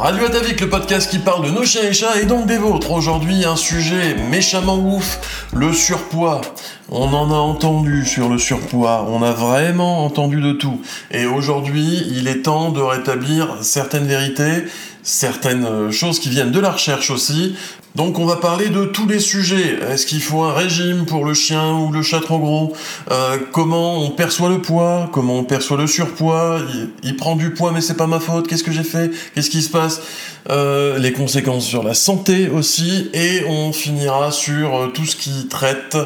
Radio Atavik, le podcast qui parle de nos chiens et chats et donc des vôtres. Aujourd'hui, un sujet méchamment ouf, le surpoids. On en a entendu sur le surpoids, on a vraiment entendu de tout. Et aujourd'hui, il est temps de rétablir certaines vérités, certaines euh, choses qui viennent de la recherche aussi. Donc on va parler de tous les sujets. Est-ce qu'il faut un régime pour le chien ou le chat trop gros? Euh, Comment on perçoit le poids? Comment on perçoit le surpoids? Il, prend du poids mais c'est pas ma faute. Qu'est-ce que j'ai fait? Qu'est-ce qui se passe? Euh, Les conséquences sur la santé aussi. Et on finira sur tout ce qui traite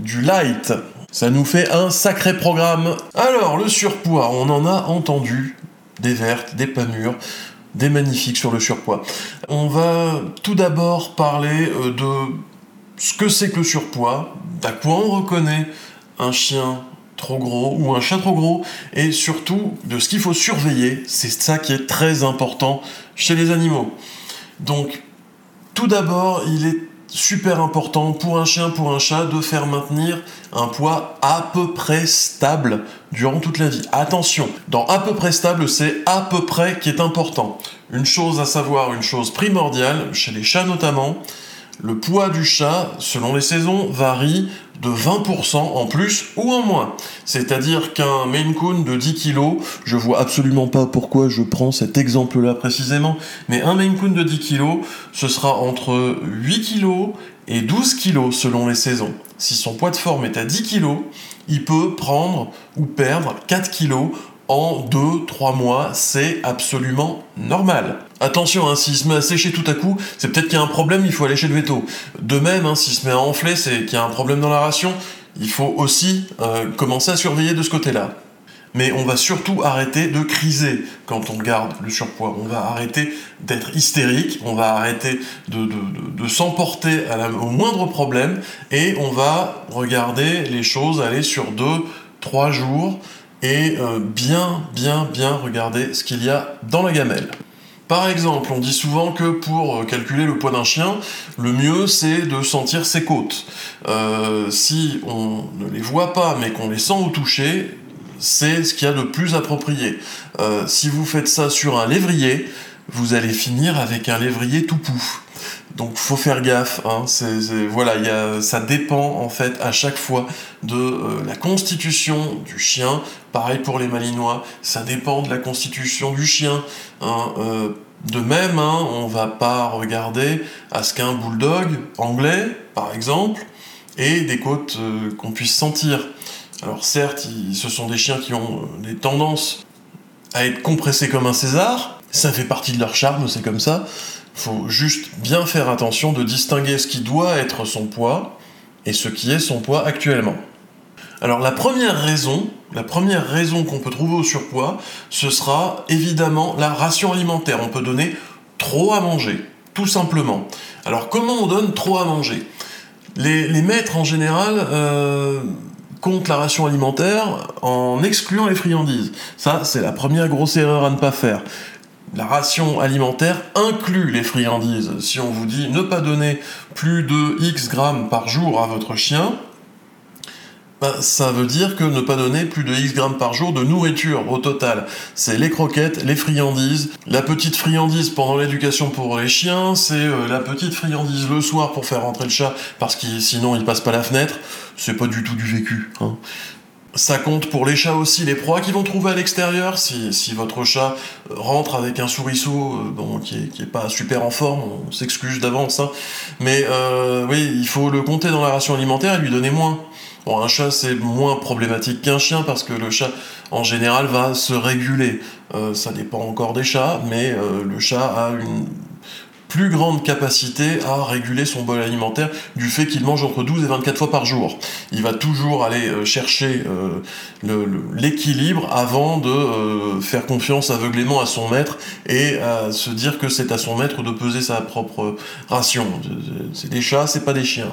du light. Ça nous fait un sacré programme. Alors le surpoids, on en a entendu des vertes, des pas mûres des magnifiques sur le surpoids. On va tout d'abord parler euh, de ce que c'est que le surpoids, d'à quoi on reconnaît un chien trop gros ou un chat trop gros, et surtout de ce qu'il faut surveiller. C'est ça qui est très important chez les animaux. Donc, tout d'abord, il est super important pour un chien, pour un chat, de faire maintenir un poids à peu près stable durant toute la vie. Attention, dans à peu près stable, c'est à peu près qui est important. Une chose à savoir, une chose primordiale, chez les chats notamment, le poids du chat, selon les saisons, varie de 20% en plus ou en moins. C'est-à-dire qu'un Maine Coon de 10 kg, je vois absolument pas pourquoi je prends cet exemple-là précisément, mais un Maine Coon de 10 kg, ce sera entre 8 kg et 12 kg selon les saisons. Si son poids de forme est à 10 kg, il peut prendre ou perdre 4 kg en 2-3 mois, c'est absolument normal. Attention, hein, s'il se met à sécher tout à coup, c'est peut-être qu'il y a un problème, il faut aller chez le veto. De même, hein, s'il se met à enfler, c'est qu'il y a un problème dans la ration, il faut aussi euh, commencer à surveiller de ce côté-là. Mais on va surtout arrêter de criser quand on garde le surpoids. On va arrêter d'être hystérique, on va arrêter de, s'emporter au moindre problème et on va regarder les choses aller sur 2-3 jours et euh, bien, bien, bien regarder ce qu'il y a dans la gamelle. Par exemple, on dit souvent que pour euh, calculer le poids d'un chien, le mieux c'est de sentir ses côtes. Euh, si on ne les voit pas mais qu'on les sent au toucher, c'est ce qu'il y a de plus approprié. si vous faites ça sur un lévrier, vous allez finir avec un lévrier tout pouf. Donc faut faire gaffe. Hein. voilà, ça dépend en fait à chaque fois de euh, la constitution du chien. Pareil pour les malinois, ça dépend de la constitution du chien. Hein. Euh, de même, hein, on va pas regarder à ce qu'un bulldog anglais, par exemple, ait des côtes euh, qu'on puisse sentir. Alors certes, ce sont des chiens qui ont des tendances à être compressés comme un César. Ça fait partie de leur charme, c'est comme ça faut juste bien faire attention de distinguer ce qui doit être son poids et ce qui est son poids actuellement. Alors la première raison, la première raison qu'on peut trouver au surpoids, ce sera évidemment la ration alimentaire. On peut donner trop à manger, tout simplement. Alors comment on donne trop à manger? Les, maîtres en général euh, comptent la ration alimentaire en excluant les friandises. Ça, c'est la première grosse erreur à ne pas faire la ration alimentaire inclut les friandises. Si on vous dit ne pas donner plus de X grammes par jour à votre chien, ben, ça veut dire que ne pas donner plus de X grammes par jour de nourriture au total. C'est les croquettes, les friandises, la petite friandise pendant l'éducation pour les chiens, c'est euh, la petite friandise le soir pour faire rentrer le chat parce que sinon il passe pas la fenêtre. C'est pas du tout du vécu. Hein. Ça compte pour les chats aussi, les proies qu'ils vont trouver à l'extérieur. Si, votre chat rentre avec un souriceau euh, bon, qui, est, pas super en forme, on s'excuse d'avance. Hein. Mais euh, oui, il faut le compter dans la ration alimentaire et lui donner moins. Bon, un chat c'est moins problématique qu'un chien parce que le chat en général va se réguler. Euh, ça dépend encore des chats, mais le chat a une plus grande capacité à réguler son bol alimentaire du fait qu'il mange entre 12 et 24 fois par jour. Il va toujours aller euh, chercher euh, l'équilibre avant de euh, faire confiance aveuglément à son maître et à se dire que c'est à son maître de peser sa propre ration. C'est des chats, c'est pas des chiens.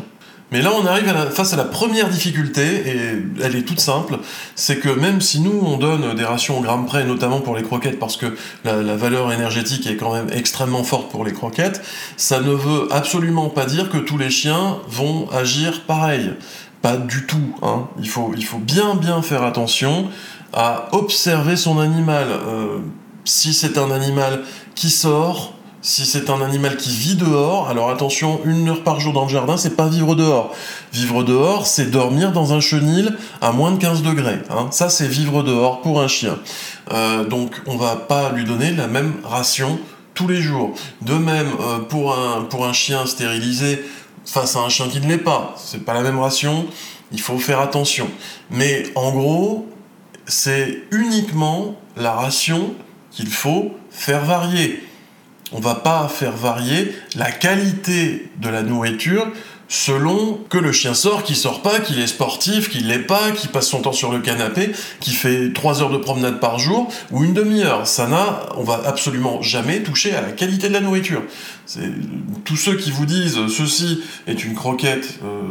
Mais là, on arrive face à la première difficulté, et elle est toute simple, c'est que même si nous, on donne des rations au gramme près, notamment pour les croquettes, parce que la, valeur énergétique est quand même extrêmement forte pour les croquettes, ça ne veut absolument pas dire que tous les chiens vont agir pareil. Pas du tout. Hein. Il, faut, bien bien faire attention à observer son animal. Euh, si c'est un animal qui sort, si c'est un animal qui vit dehors, alors attention, une heure par jour dans le jardin, c'est pas vivre dehors. Vivre dehors, c'est dormir dans un chenil à moins de 15 degrés. Hein. Ça, c'est vivre dehors pour un chien. Euh, donc, on va pas lui donner la même ration tous les jours. De même, euh, pour, un, pour un chien stérilisé face à un chien qui ne l'est pas, c'est pas la même ration, il faut faire attention. Mais en gros, c'est uniquement la ration qu'il faut faire varier on va pas faire varier la qualité de la nourriture selon que le chien sort, qu'il sort pas, qu'il est sportif, qu'il l'est pas, qu'il passe son temps sur le canapé, qu'il fait 3 heures de promenade par jour ou une demi-heure. Ça n'a, on va absolument jamais toucher à la qualité de la nourriture. tous ceux qui vous disent ceci est une croquette euh,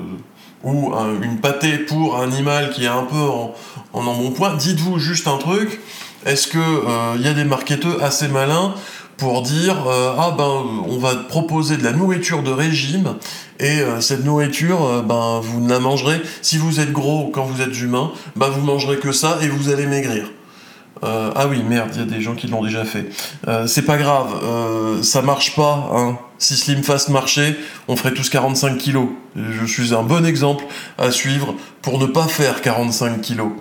ou une pâtée pour un animal qui est un peu en, en embonpoint, dites-vous juste un truc. Est-ce que il euh, y a des marketeurs assez malins pour dire euh, ah ben on va proposer de la nourriture de régime et euh, cette nourriture euh, ben vous ne la mangerez. Si vous êtes gros quand vous êtes humain ben vous mangerez que ça et vous allez maigrir. Ah oui merde il y a des gens qui l'ont déjà fait. C'est pas grave ça marche pas hein. si Slim Fast marchait on ferait tous 45 kilos. Je suis un bon exemple à suivre pour ne pas faire 45 kilos.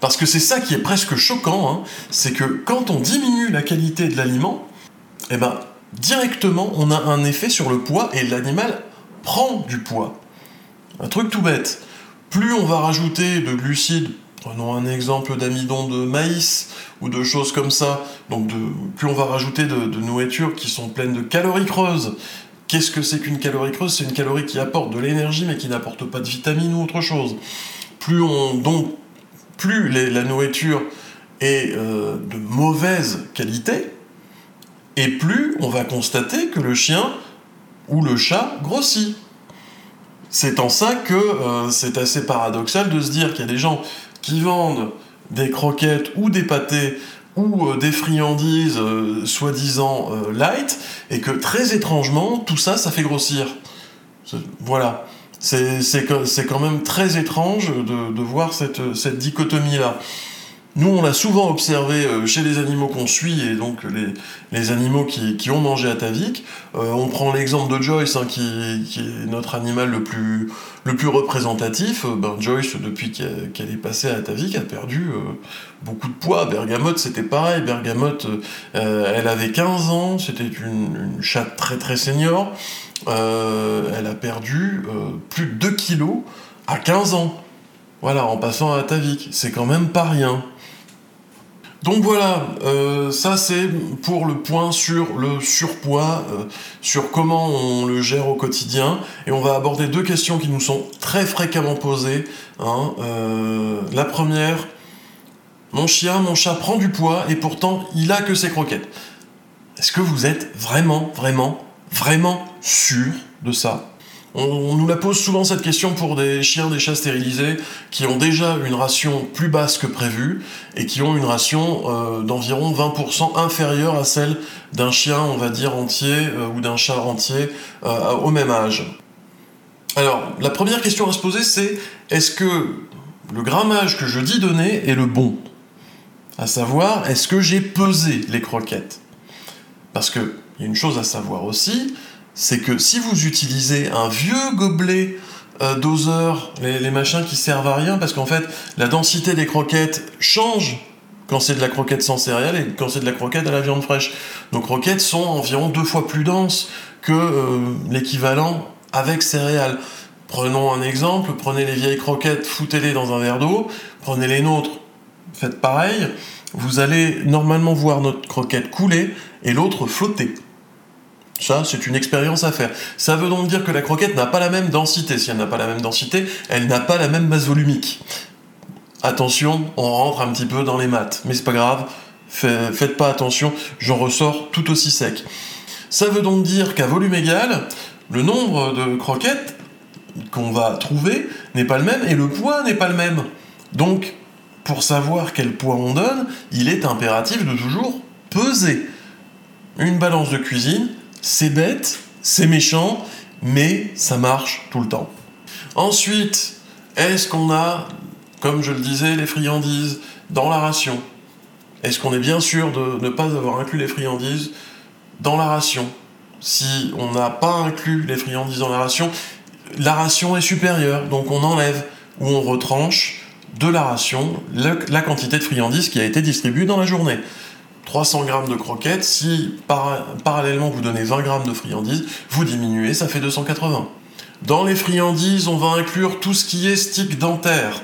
Parce que c'est ça qui est presque choquant, hein. c'est que quand on diminue la qualité de l'aliment, eh ben, directement, on a un effet sur le poids et l'animal prend du poids. Un truc tout bête. Plus on va rajouter de glucides, prenons un exemple d'amidon de maïs ou de choses comme ça, donc plus on va rajouter de, nourriture qui sont pleines de calories creuses. Qu'est-ce que c'est qu'une calorie creuse? C'est une calorie qui apporte de l'énergie mais qui n'apporte pas de vitamines ou autre chose. Plus on donc plus la nourriture est euh, de mauvaise qualité, et plus on va constater que le chien ou le chat grossit. C'est en ça que euh, c'est assez paradoxal de se dire qu'il y a des gens qui vendent des croquettes ou des pâtés ou euh, des friandises soi-disant light, et que très étrangement, tout ça, ça fait grossir. Voilà. C'est quand même très étrange de, voir cette, dichotomie-là. Nous, on l'a souvent observé euh, chez les animaux qu'on suit, et donc les, animaux qui, ont mangé à Tavik. Euh, on prend l'exemple de Joyce, hein, qui, est notre animal le plus, représentatif. Euh, ben, Joyce, depuis qu'elle est passée à Tavik, a perdu beaucoup de poids. Bergamote, c'était pareil. Bergamote, elle avait 15 ans, c'était une, une chatte très très senior. Euh, elle a perdu euh, plus de 2 kilos à 15 ans. Voilà, en passant à Tavik. C'est quand même pas rien. Donc voilà, euh, ça c'est pour le point sur le surpoids, sur comment on le gère au quotidien. Et on va aborder deux questions qui nous sont très fréquemment posées. Hein. la première, mon chien, mon chat prend du poids et pourtant il a que ses croquettes. Est-ce que vous êtes vraiment, vraiment vraiment sûr de ça? On, nous la pose souvent cette question pour des chiens, des chats stérilisés qui ont déjà une ration plus basse que prévu et qui ont une ration euh, d'environ 20% inférieure à celle d'un chien, on va dire, entier euh, ou d'un chat entier euh, au même âge. Alors, la première question à se poser, c'est est-ce que le grammage que je dis donner est le bon? À savoir, est-ce que j'ai pesé les croquettes? Parce que il y a une chose à savoir aussi, c'est que si vous utilisez un vieux gobelet euh, doseur, les, machins qui servent à rien, parce qu'en fait, la densité des croquettes change quand c'est de la croquette sans céréales et quand c'est de la croquette à la viande fraîche. Nos croquettes sont environ deux fois plus denses que euh, l'équivalent avec céréales. Prenons un exemple, prenez les vieilles croquettes, foutez-les dans un verre d'eau, prenez les nôtres, faites pareil, vous allez normalement voir notre croquette couler et l'autre flotter. Ça, c'est une expérience à faire. Ça veut donc dire que la croquette n'a pas la même densité. Si elle n'a pas la même densité, elle n'a pas la même masse volumique. Attention, on rentre un petit peu dans les maths, mais c'est pas grave. Faites pas attention, j'en ressors tout aussi sec. Ça veut donc dire qu'à volume égal, le nombre de croquettes qu'on va trouver n'est pas le même et le poids n'est pas le même. Donc, pour savoir quel poids on donne, il est impératif de toujours peser. Une balance de cuisine, c'est bête, c'est méchant, mais ça marche tout le temps. Ensuite, est-ce qu'on a, comme je le disais, les friandises dans la ration? Est-ce qu'on est bien sûr de ne pas avoir inclus les friandises dans la ration? Si on n'a pas inclus les friandises dans la ration, la ration est supérieure, donc on enlève ou on retranche de la ration la quantité de friandises qui a été distribuée dans la journée. 300 grammes de croquettes, si parallèlement vous donnez 20 grammes de friandises, vous diminuez, ça fait 280. Dans les friandises, on va inclure tout ce qui est stick dentaire.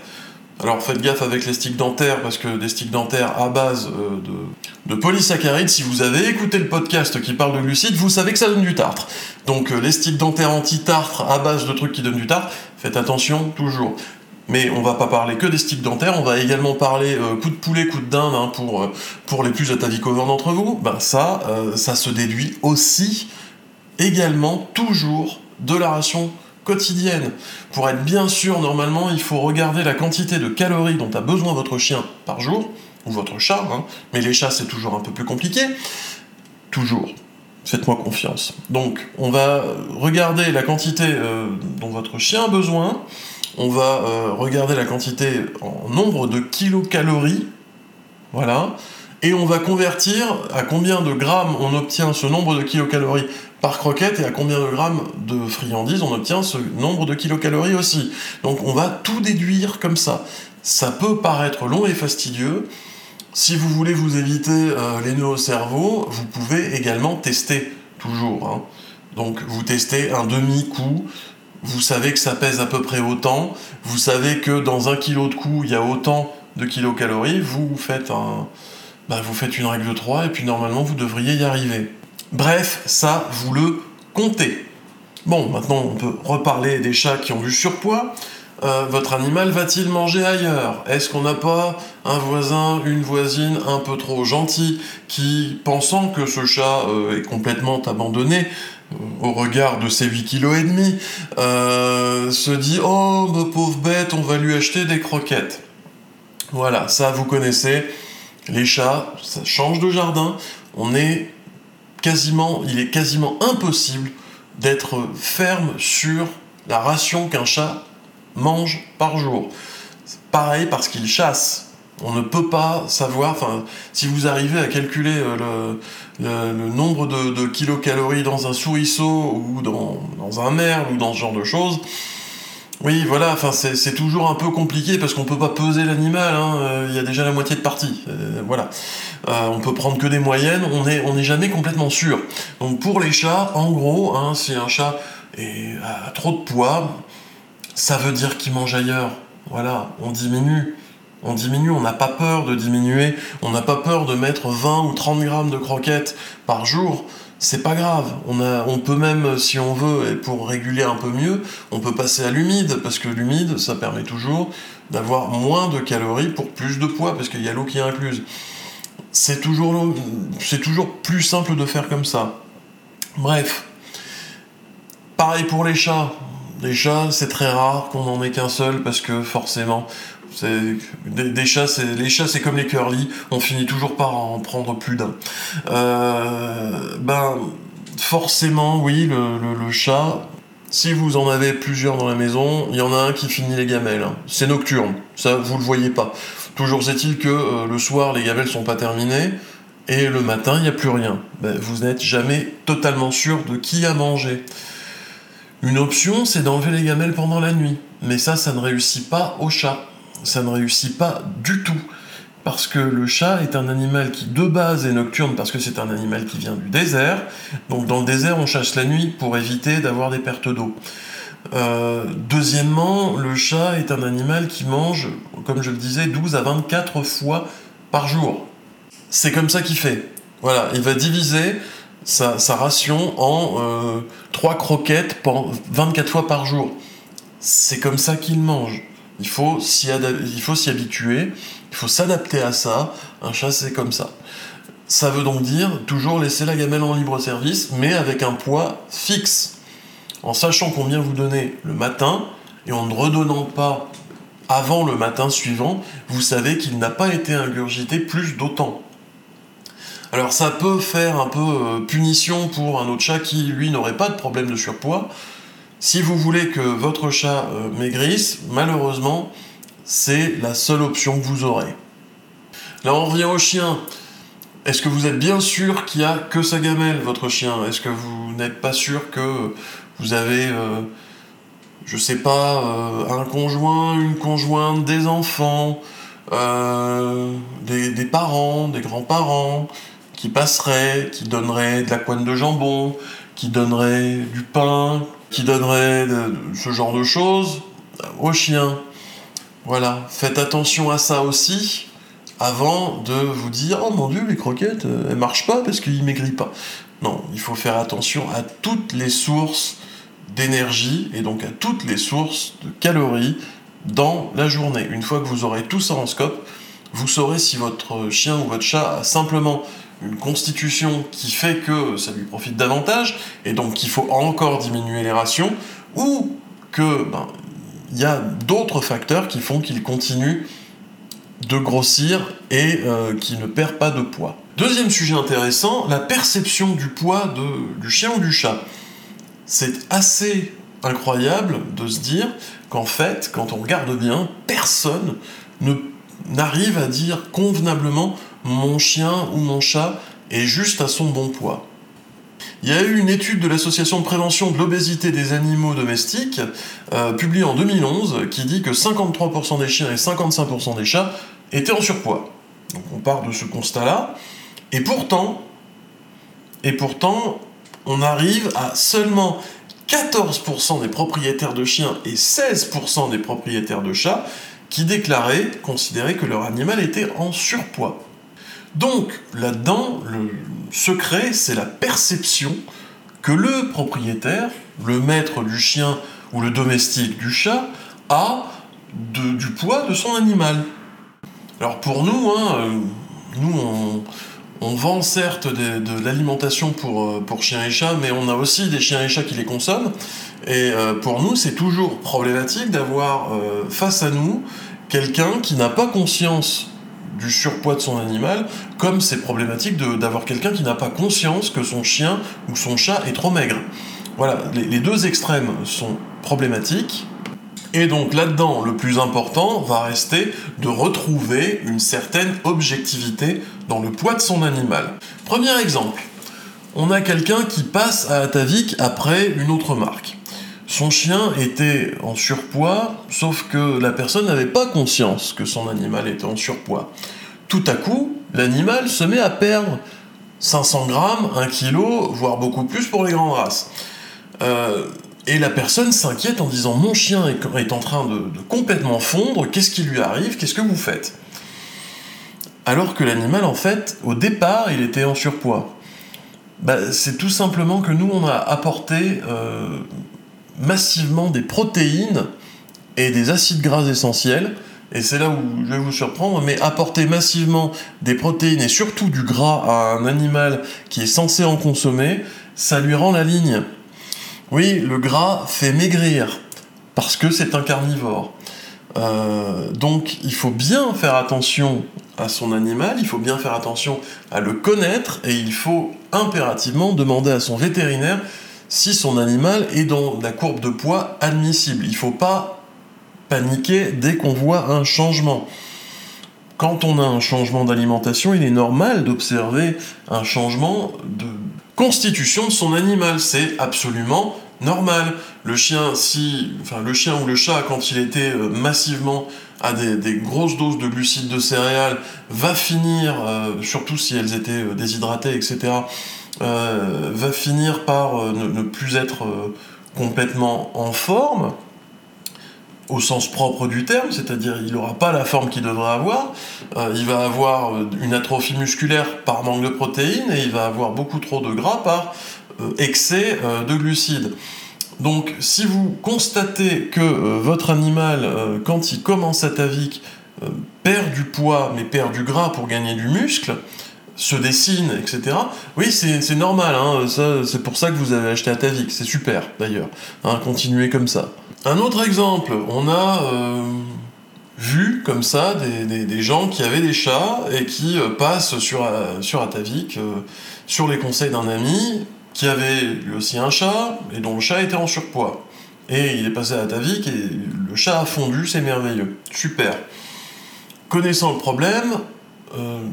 Alors faites gaffe avec les sticks dentaires parce que des sticks dentaires à base euh, de, de polysaccharides, si vous avez écouté le podcast qui parle de glucides, vous savez que ça donne du tartre. Donc euh, les sticks dentaires anti-tartre à base de trucs qui donnent du tartre, faites attention toujours. Mais on va pas parler que des sticks dentaires, on va également parler euh, coup de poulet, coup de dinde hein, pour, pour les plus atavicovores d'entre vous. Ben ça, ça se déduit aussi également toujours de la ration quotidienne. Pour être bien sûr, normalement, il faut regarder la quantité de calories dont a besoin votre chien par jour, ou votre chat, hein. mais les chats c'est toujours un peu plus compliqué. Toujours. Faites-moi confiance. Donc, on va regarder la quantité euh, dont votre chien a besoin, on va euh, regarder la quantité en nombre de kilocalories, voilà, et on va convertir à combien de grammes on obtient ce nombre de kilocalories par croquette et à combien de grammes de friandises on obtient ce nombre de kilocalories aussi. Donc on va tout déduire comme ça. Ça peut paraître long et fastidieux. Si vous voulez vous éviter euh, les nœuds au cerveau, vous pouvez également tester toujours. Hein. Donc vous testez un demi-coup, vous savez que ça pèse à peu près autant, vous savez que dans un kilo de coup, il y a autant de kilocalories, vous faites, un, bah, vous faites une règle de 3 et puis normalement vous devriez y arriver. Bref, ça, vous le comptez. Bon, maintenant on peut reparler des chats qui ont du surpoids. Euh, votre animal va-t-il manger ailleurs? Est-ce qu'on n'a pas un voisin, une voisine un peu trop gentil qui, pensant que ce chat euh, est complètement abandonné au regard de ses 8 kg et demi, se dit "Oh, ma pauvre bête, on va lui acheter des croquettes." Voilà, ça vous connaissez. Les chats, ça change de jardin. On est quasiment, il est quasiment impossible d'être ferme sur la ration qu'un chat mange par jour. Pareil parce qu'il chasse. On ne peut pas savoir, enfin, si vous arrivez à calculer euh, le, nombre de, kilocalories dans un souriceau ou dans, dans un merle ou dans ce genre de choses, oui, voilà, enfin c'est toujours un peu compliqué parce qu'on peut pas peser l'animal, hein, euh, il y a déjà la moitié de partie. Euh, voilà. Euh, on peut prendre que des moyennes, on n'est on jamais complètement sûr. Donc pour les chats, en gros, hein, si un chat a trop de poids, ça veut dire qu'il mange ailleurs. Voilà, on diminue. On diminue, on n'a pas peur de diminuer, on n'a pas peur de mettre 20 ou 30 grammes de croquettes par jour c'est pas grave. On, peut même, si on veut, et pour réguler un peu mieux, on peut passer à l'humide, parce que l'humide, ça permet toujours d'avoir moins de calories pour plus de poids, parce qu'il y a l'eau qui est incluse. C'est toujours, c'est toujours plus simple de faire comme ça. Bref. Pareil pour les chats. Les chats, c'est très rare qu'on n'en ait qu'un seul, parce que forcément, les chats, c'est comme les curly, on finit toujours par en prendre plus d'un. Euh, ben, forcément, oui, le, chat, si vous en avez plusieurs dans la maison, il y en a un qui finit les gamelles. Hein. C'est nocturne, ça vous le voyez pas. Toujours est-il que euh, le soir, les gamelles sont pas terminées, et le matin, il n'y a plus rien. Ben, vous n'êtes jamais totalement sûr de qui a mangé. Une option, c'est d'enlever les gamelles pendant la nuit. Mais ça, ça ne réussit pas au chat ça ne réussit pas du tout. Parce que le chat est un animal qui de base est nocturne parce que c'est un animal qui vient du désert. Donc dans le désert on chasse la nuit pour éviter d'avoir des pertes d'eau. Euh, deuxièmement, le chat est un animal qui mange, comme je le disais, 12 à 24 fois par jour. C'est comme ça qu'il fait. Voilà, il va diviser sa, ration en 3 euh, croquettes 24 fois par jour. C'est comme ça qu'il mange. Il faut s'y habituer, il faut s'adapter à ça. Un chat, c'est comme ça. Ça veut donc dire toujours laisser la gamelle en libre service, mais avec un poids fixe. En sachant combien vous donnez le matin, et en ne redonnant pas avant le matin suivant, vous savez qu'il n'a pas été ingurgité plus d'autant. Alors ça peut faire un peu euh, punition pour un autre chat qui, lui, n'aurait pas de problème de surpoids, si vous voulez que votre chat euh, maigrisse, malheureusement, c'est la seule option que vous aurez. Là, on revient au chien. Est-ce que vous êtes bien sûr qu'il y a que sa gamelle, votre chien? Est-ce que vous n'êtes pas sûr que vous avez, euh, je sais pas, euh, un conjoint, une conjointe, des enfants, euh, des, des, parents, des grands-parents qui passeraient, qui donneraient de la pointe de jambon, qui donneraient du pain, qui donneraient de, ce genre de choses au chien Voilà, faites attention à ça aussi avant de vous dire oh mon dieu les croquettes euh, elles marchent pas parce qu'il maigrit pas. Non, il faut faire attention à toutes les sources d'énergie et donc à toutes les sources de calories dans la journée. Une fois que vous aurez tout ça en scope, vous saurez si votre chien ou votre chat a simplement une constitution qui fait que ça lui profite davantage et donc qu'il faut encore diminuer les rations ou que ben, il y a d'autres facteurs qui font qu'il continue de grossir et euh, qui ne perd pas de poids. Deuxième sujet intéressant, la perception du poids du chien ou du chat. C'est assez incroyable de se dire qu'en fait, quand on regarde bien, personne n'arrive à dire convenablement mon chien ou mon chat est juste à son bon poids. Il y a eu une étude de l'Association de prévention de l'obésité des animaux domestiques, euh, publiée en 2011, qui dit que 53% des chiens et 55% des chats étaient en surpoids. Donc on part de ce constat-là. Et pourtant, et pourtant, on arrive à seulement 14% des propriétaires de chiens et 16% des propriétaires de chats qui déclaraient, considéraient que leur animal était en surpoids. Donc là-dedans, le secret, c'est la perception que le propriétaire, le maître du chien ou le domestique du chat, a du poids de son animal. Alors pour nous, hein, euh, nous on, vend certes de, l'alimentation pour, euh, pour chiens et chats, mais on a aussi des chiens et chats qui les consomment. Et euh, pour nous, c'est toujours problématique d'avoir face à nous quelqu'un qui n'a pas conscience du surpoids de son animal, comme c'est problématique d'avoir quelqu'un qui n'a pas conscience que son chien ou son chat est trop maigre. Voilà, les, deux extrêmes sont problématiques. Et donc là-dedans, le plus important va rester de retrouver une certaine objectivité dans le poids de son animal. Premier exemple, on a quelqu'un qui passe à Atavik après une autre marque. Son chien était en surpoids, sauf que la personne n'avait pas conscience que son animal était en surpoids. Tout à coup, l'animal se met à perdre 500 grammes, 1 kg, voire beaucoup plus pour les grandes races. Euh, et la personne s'inquiète en disant Mon chien est, en train de, complètement fondre, qu'est-ce qui lui arrive Qu'est-ce que vous faites? Alors que l'animal, en fait, au départ, il était en surpoids. Bah, c'est tout simplement que nous, on a apporté euh, massivement des protéines et des acides gras essentiels, et c'est là où je vais vous surprendre, mais apporter massivement des protéines et surtout du gras à un animal qui est censé en consommer, ça lui rend la ligne. Oui, le gras fait maigrir, parce que c'est un carnivore. Euh, donc il faut bien faire attention à son animal, il faut bien faire attention à le connaître, et il faut impérativement demander à son vétérinaire si son animal est dans la courbe de poids admissible. Il ne faut pas paniquer dès qu'on voit un changement. Quand on a un changement d'alimentation, il est normal d'observer un changement de constitution de son animal. C'est absolument normal. Le chien, si, le chien ou le chat, quand il était euh, massivement à des, grosses doses de glucides de céréales, va finir, euh, surtout si elles étaient euh, déshydratées, etc., euh, va finir par euh, ne, plus être euh, complètement en forme, au sens propre du terme, c'est-à-dire il n'aura pas la forme qu'il devrait avoir, il va avoir une atrophie musculaire par manque de protéines et il va avoir beaucoup trop de gras par excès de glucides. Donc si vous constatez que votre animal, quand il commence à tavique, perd du poids mais perd du gras pour gagner du muscle, se dessine, etc. Oui, c'est normal, hein, c'est pour ça que vous avez acheté Atavik, c'est super d'ailleurs. Hein, continuez comme ça. Un autre exemple, on a euh, vu comme ça des, gens qui avaient des chats et qui euh, passent sur, euh, sur Atavik, sur les conseils d'un ami qui avait lui aussi un chat et dont le chat était en surpoids. Et il est passé à Atavik et le chat a fondu, c'est merveilleux. Super. Connaissant le problème,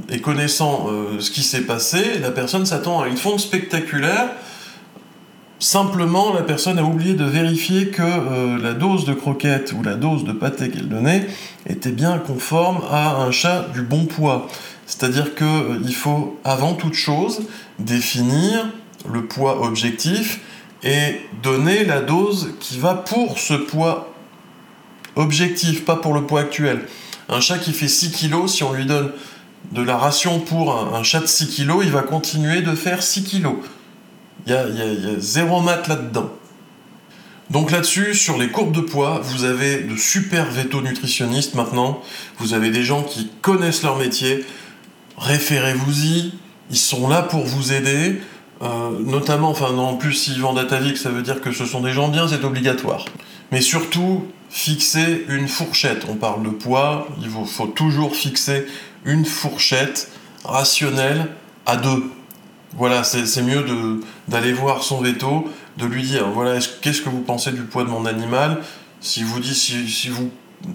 et connaissant ce qui s'est passé, la personne s'attend à une fonte spectaculaire. Simplement, la personne a oublié de vérifier que la dose de croquette ou la dose de pâté qu'elle donnait était bien conforme à un chat du bon poids. C'est-à-dire qu'il faut, avant toute chose, définir le poids objectif et donner la dose qui va pour ce poids objectif, pas pour le poids actuel. Un chat qui fait 6 kg, si on lui donne de la ration pour un, chat de 6 kg, il va continuer de faire 6 kg. Il y a, zéro mat là-dedans. Donc là-dessus, sur les courbes de poids, vous avez de super véto-nutritionnistes maintenant. Vous avez des gens qui connaissent leur métier. Référez-vous-y. Ils sont là pour vous aider. Euh, notamment, enfin, en plus, s'ils vendent Atavik, ça veut dire que ce sont des gens bien, c'est obligatoire. Mais surtout, fixer une fourchette. On parle de poids, il faut, toujours fixer une fourchette rationnelle à deux. Voilà, c'est mieux d'aller voir son veto, de lui dire voilà, qu'est-ce que vous pensez du poids de mon animal? Si vous dites, si vous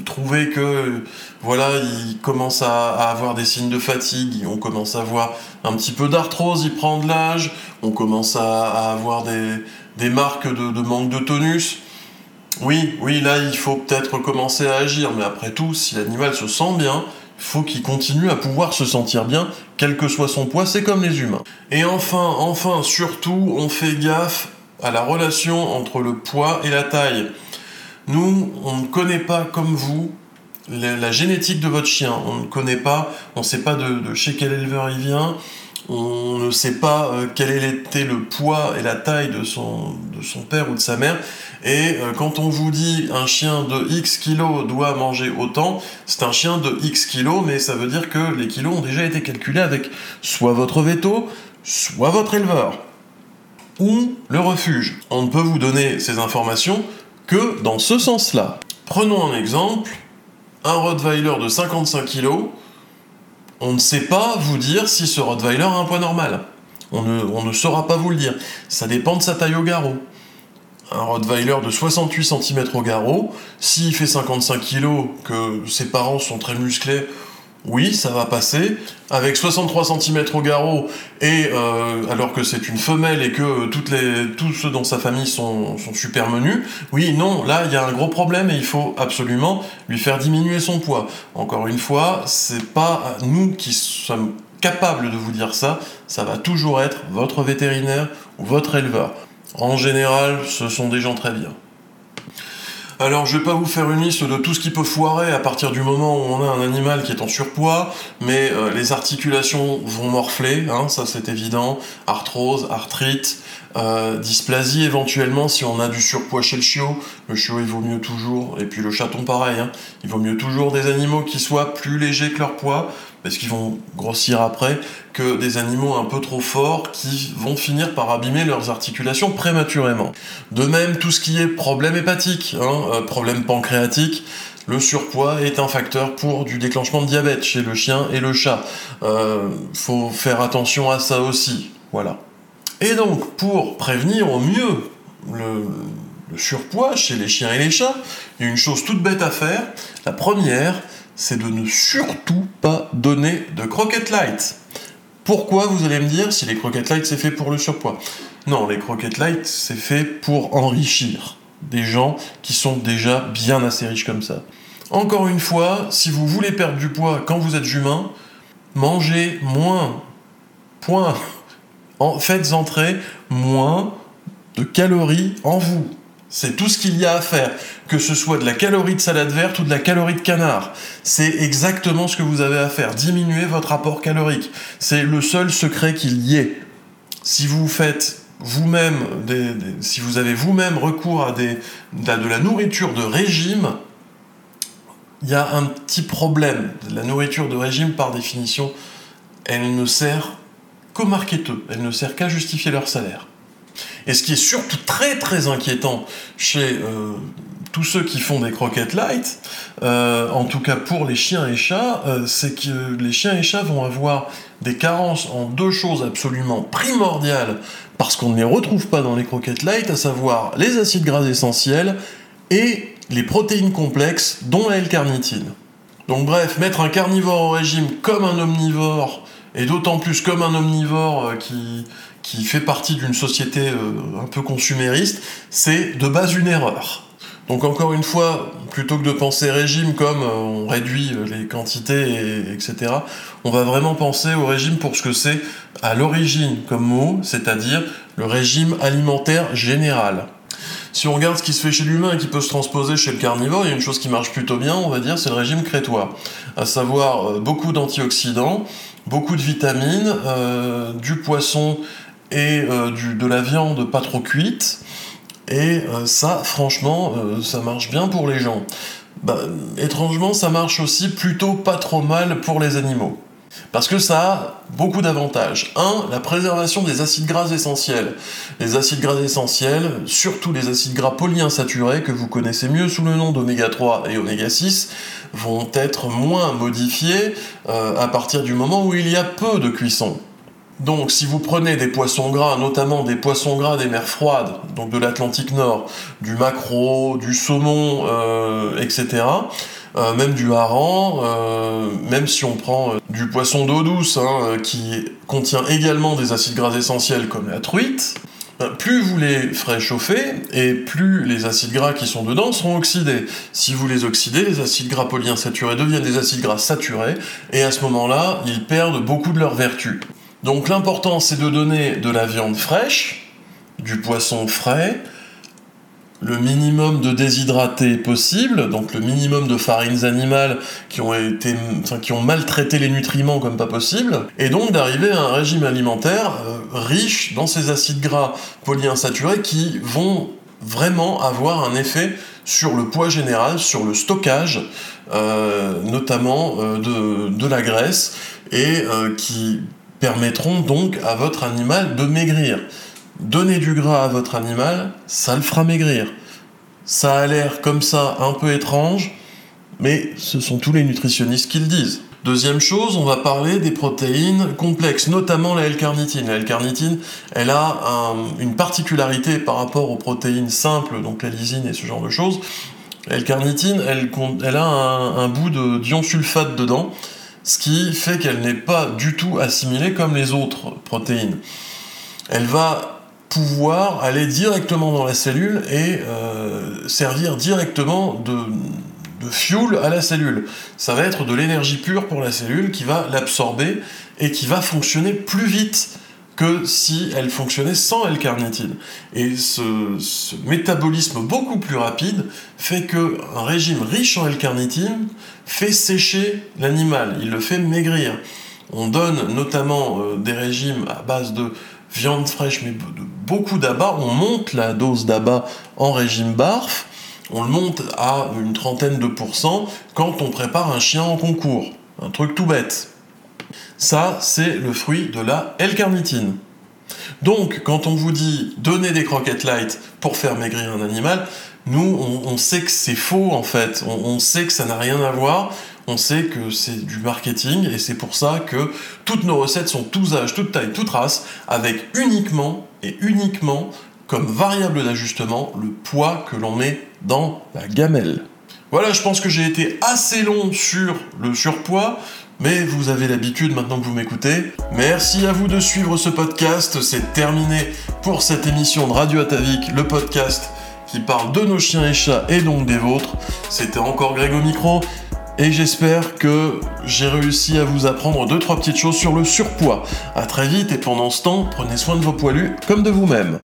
trouver que voilà, il commence à, avoir des signes de fatigue, on commence à avoir un petit peu d'arthrose, il prend de l'âge, on commence à, avoir des, marques de, manque de tonus. Oui, oui, là il faut peut-être commencer à agir, mais après tout, si l'animal se sent bien, faut qu'il continue à pouvoir se sentir bien, quel que soit son poids, c'est comme les humains. Et enfin, enfin, surtout, on fait gaffe à la relation entre le poids et la taille. Nous, on ne connaît pas comme vous la, génétique de votre chien. On ne connaît pas, on ne sait pas de, chez quel éleveur il vient. On ne sait pas euh, quel était le poids et la taille de son, père ou de sa mère. Et euh, quand on vous dit un chien de X kilos doit manger autant, c'est un chien de X kilos, mais ça veut dire que les kilos ont déjà été calculés avec soit votre veto, soit votre éleveur, ou le refuge. On ne peut vous donner ces informations que dans ce sens-là. Prenons un exemple, un Rottweiler de 55 kg, on ne sait pas vous dire si ce Rottweiler a un poids normal. On ne, saura pas vous le dire. Ça dépend de sa taille au garrot. Un Rottweiler de 68 cm au garrot, s'il fait 55 kg, que ses parents sont très musclés, oui, ça va passer. Avec 63 cm au garrot, et euh, alors que c'est une femelle et que toutes les, tous ceux dans sa famille sont, super menus, oui, non, là, il y a un gros problème et il faut absolument lui faire diminuer son poids. Encore une fois, c'est pas nous qui sommes capables de vous dire ça, ça va toujours être votre vétérinaire ou votre éleveur. En général, ce sont des gens très bien. Alors je vais pas vous faire une liste de tout ce qui peut foirer à partir du moment où on a un animal qui est en surpoids, mais euh, les articulations vont morfler, hein, ça c'est évident, arthrose, arthrite, euh, dysplasie éventuellement si on a du surpoids chez le chiot. Le chiot il vaut mieux toujours, et puis le chaton pareil, hein, il vaut mieux toujours des animaux qui soient plus légers que leur poids, parce qu'ils vont grossir après, que des animaux un peu trop forts qui vont finir par abîmer leurs articulations prématurément. De même, tout ce qui est problème hépatique, hein, euh, problème pancréatique, le surpoids est un facteur pour du déclenchement de diabète chez le chien et le chat. Euh, faut faire attention à ça aussi. Voilà. Et donc, pour prévenir au mieux le, le surpoids chez les chiens et les chats, il y a une chose toute bête à faire. La première, c'est de ne surtout pas donner de croquettes light. Pourquoi vous allez me dire si les croquettes light c'est fait pour le surpoids? Non, les croquettes light c'est fait pour enrichir des gens qui sont déjà bien assez riches comme ça. Encore une fois, si vous voulez perdre du poids quand vous êtes humain, mangez moins. Point. Faites entrer moins de calories en vous. C'est tout ce qu'il y a à faire, que ce soit de la calorie de salade verte ou de la calorie de canard. C'est exactement ce que vous avez à faire, diminuer votre apport calorique. C'est le seul secret qu'il y ait. Si vous faites vous-même, si vous avez vous-même recours à, des, de la nourriture de régime, il y a un petit problème. La nourriture de régime, par définition, elle ne sert qu'aux marketeux, elle ne sert qu'à justifier leur salaire. Et ce qui est surtout très très inquiétant chez euh, tous ceux qui font des croquettes light, euh, en tout cas pour les chiens et chats, euh, c'est que les chiens et chats vont avoir des carences en deux choses absolument primordiales parce qu'on ne les retrouve pas dans les croquettes light, à savoir les acides gras essentiels et les protéines complexes, dont la L-carnitine. Donc bref, mettre un carnivore au régime comme un omnivore, et d'autant plus comme un omnivore euh, qui, qui fait partie d'une société un peu consumériste, c'est de base une erreur. Donc encore une fois, plutôt que de penser régime comme euh, on réduit les quantités, etc., on va vraiment penser au régime pour ce que c'est à l'origine comme mot, c'est-à-dire le régime alimentaire général. Si on regarde ce qui se fait chez l'humain et qui peut se transposer chez le carnivore, il y a une chose qui marche plutôt bien, on va dire, c'est le régime crétois. À savoir euh, beaucoup d'antioxydants, beaucoup de vitamines, euh, du poisson et euh, de la viande pas trop cuite. Et ça, franchement, ça marche bien pour les gens. Bah, étrangement, ça marche aussi plutôt pas trop mal pour les animaux. Parce que ça a beaucoup d'avantages. Un, la préservation des acides gras essentiels. Les acides gras essentiels, surtout les acides gras polyinsaturés, que vous connaissez mieux sous le nom d'oméga 3 et oméga 6, vont être moins modifiés euh, à partir du moment où il y a peu de cuisson. Donc si vous prenez des poissons gras, notamment des poissons gras des mers froides, donc de l'Atlantique Nord, du maquereau, du saumon, euh, etc., euh, même du hareng, euh, même si on prend du poisson d'eau douce, hein, qui contient également des acides gras essentiels comme la truite, plus vous les ferez chauffer, et plus les acides gras qui sont dedans seront oxydés. Si vous les oxydez, les acides gras polyinsaturés deviennent des acides gras saturés, et à ce moment-là, ils perdent beaucoup de leurs vertus. Donc l'important, c'est de donner de la viande fraîche, du poisson frais, le minimum de déshydraté possible, donc le minimum de farines animales qui ont été, qui ont maltraité les nutriments comme pas possible, et donc d'arriver à un régime alimentaire euh, riche dans ces acides gras polyinsaturés qui vont vraiment avoir un effet sur le poids général, sur le stockage, euh, notamment euh, de, de, la graisse, et qui permettront donc à votre animal de maigrir. Donner du gras à votre animal, ça le fera maigrir. Ça a l'air comme ça un peu étrange, mais ce sont tous les nutritionnistes qui le disent. Deuxième chose, on va parler des protéines complexes, notamment la L-carnitine. La L-carnitine, elle a une particularité par rapport aux protéines simples, donc la lysine et ce genre de choses. La L-carnitine, elle, a un, un bout de dion sulfate dedans, ce qui fait qu'elle n'est pas du tout assimilée comme les autres protéines. Elle va pouvoir aller directement dans la cellule et euh, servir directement de, fuel à la cellule. Ça va être de l'énergie pure pour la cellule qui va l'absorber et qui va fonctionner plus vite que si elle fonctionnait sans L-carnitine. Et ce, ce, métabolisme beaucoup plus rapide fait que un régime riche en L-carnitine fait sécher l'animal, il le fait maigrir. On donne notamment euh, des régimes à base de viande fraîche, mais beaucoup d'abat. On monte la dose d'abat en régime barf. On le monte à une trentaine de pourcents quand on prépare un chien en concours. Un truc tout bête. Ça, c'est le fruit de la L-carnitine. Donc, quand on vous dit donner des croquettes light pour faire maigrir un animal, nous, on, sait que c'est faux en fait. on sait que ça n'a rien à voir on sait que c'est du marketing et c'est pour ça que toutes nos recettes sont tous âges, toutes tailles, toutes races, avec uniquement et uniquement comme variable d'ajustement le poids que l'on met dans la gamelle. Voilà, je pense que j'ai été assez long sur le surpoids, mais vous avez l'habitude maintenant que vous m'écoutez. Merci à vous de suivre ce podcast, c'est terminé pour cette émission de Radio Atavik, le podcast qui parle de nos chiens et chats et donc des vôtres. C'était encore Greg micro. Et j'espère que j'ai réussi à vous apprendre deux trois petites choses sur le surpoids. A très vite et pendant ce temps, prenez soin de vos poilus comme de vous-même.